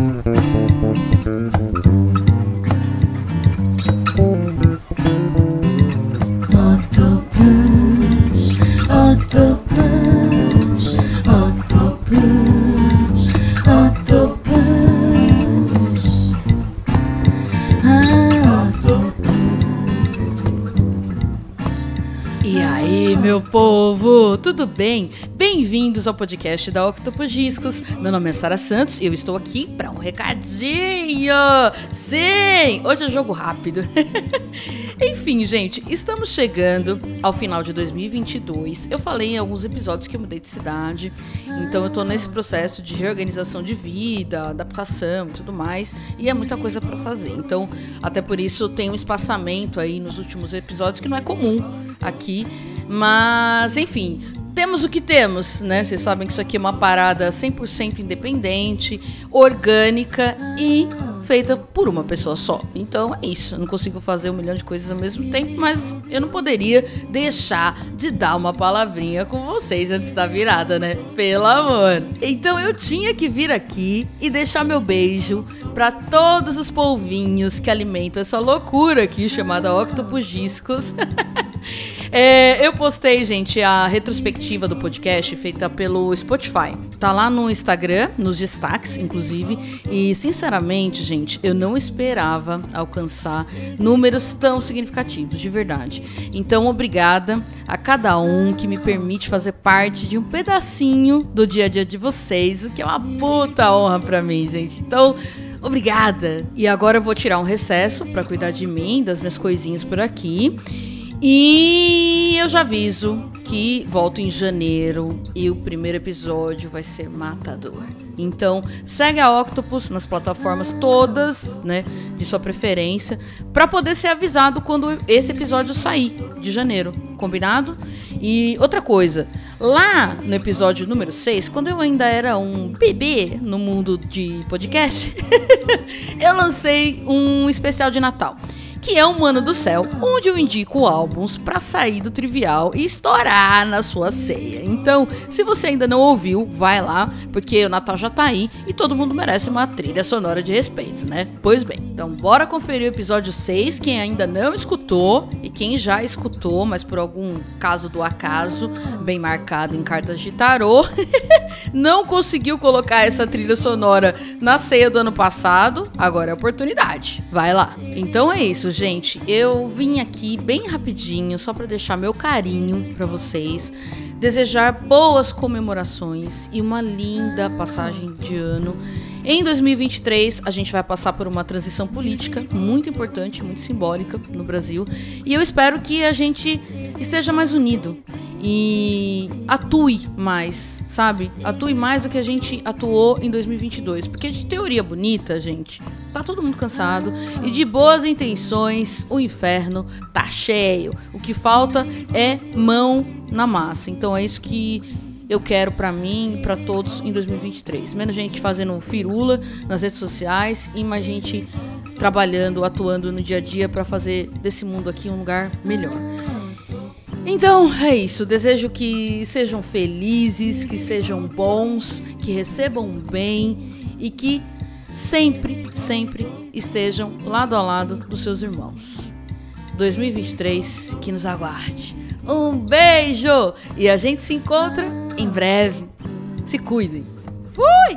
Mm-hmm. Meu povo, tudo bem? Bem-vindos ao podcast da Octopus Discos. Meu nome é Sara Santos e eu estou aqui para um recadinho. Sim, hoje é jogo rápido. Enfim, gente, estamos chegando ao final de 2022. Eu falei em alguns episódios que eu mudei de cidade, então eu tô nesse processo de reorganização de vida, adaptação e tudo mais, e é muita coisa para fazer. Então, até por isso tem um espaçamento aí nos últimos episódios que não é comum aqui, mas enfim, temos o que temos, né? Vocês sabem que isso aqui é uma parada 100% independente, orgânica e feita por uma pessoa só. Então é isso. Eu não consigo fazer um milhão de coisas ao mesmo tempo, mas eu não poderia deixar de dar uma palavrinha com vocês antes da virada, né? Pelo amor. Então eu tinha que vir aqui e deixar meu beijo para todos os polvinhos que alimentam essa loucura aqui chamada Octopus Discos. É, eu postei, gente, a retrospectiva do podcast feita pelo Spotify. Tá lá no Instagram, nos destaques, inclusive. E, sinceramente, gente, eu não esperava alcançar números tão significativos, de verdade. Então, obrigada a cada um que me permite fazer parte de um pedacinho do dia a dia de vocês, o que é uma puta honra pra mim, gente. Então. Obrigada! E agora eu vou tirar um recesso para cuidar de mim, das minhas coisinhas por aqui. E eu já aviso que volto em janeiro e o primeiro episódio vai ser matador. Então, segue a Octopus nas plataformas todas, né, de sua preferência, para poder ser avisado quando esse episódio sair de janeiro, combinado? E outra coisa, lá no episódio número 6, quando eu ainda era um bebê no mundo de podcast, eu lancei um especial de Natal que é Mano do Céu, onde eu indico álbuns para sair do trivial e estourar na sua ceia. Então, se você ainda não ouviu, vai lá, porque o Natal já tá aí e todo mundo merece uma trilha sonora de respeito, né? Pois bem, então bora conferir o episódio 6, quem ainda não escutou e quem já escutou, mas por algum caso do acaso, bem marcado em cartas de tarô, não conseguiu colocar essa trilha sonora na ceia do ano passado, agora é a oportunidade. Vai lá. Então é isso, gente. Eu vim aqui bem rapidinho, só para deixar meu carinho para vocês, desejar boas comemorações e uma linda passagem de ano. Em 2023, a gente vai passar por uma transição política muito importante, muito simbólica no Brasil, e eu espero que a gente esteja mais unido e atue mais, sabe? Atue mais do que a gente atuou em 2022, porque de teoria bonita, gente, tá todo mundo cansado e de boas intenções, o inferno tá cheio. O que falta é mão na massa. Então é isso que eu quero para mim e para todos em 2023. Menos gente fazendo firula nas redes sociais e mais gente trabalhando, atuando no dia a dia para fazer desse mundo aqui um lugar melhor. Então é isso. Desejo que sejam felizes, que sejam bons, que recebam bem e que sempre, sempre estejam lado a lado dos seus irmãos. 2023 que nos aguarde. Um beijo e a gente se encontra em breve. Se cuidem. Fui!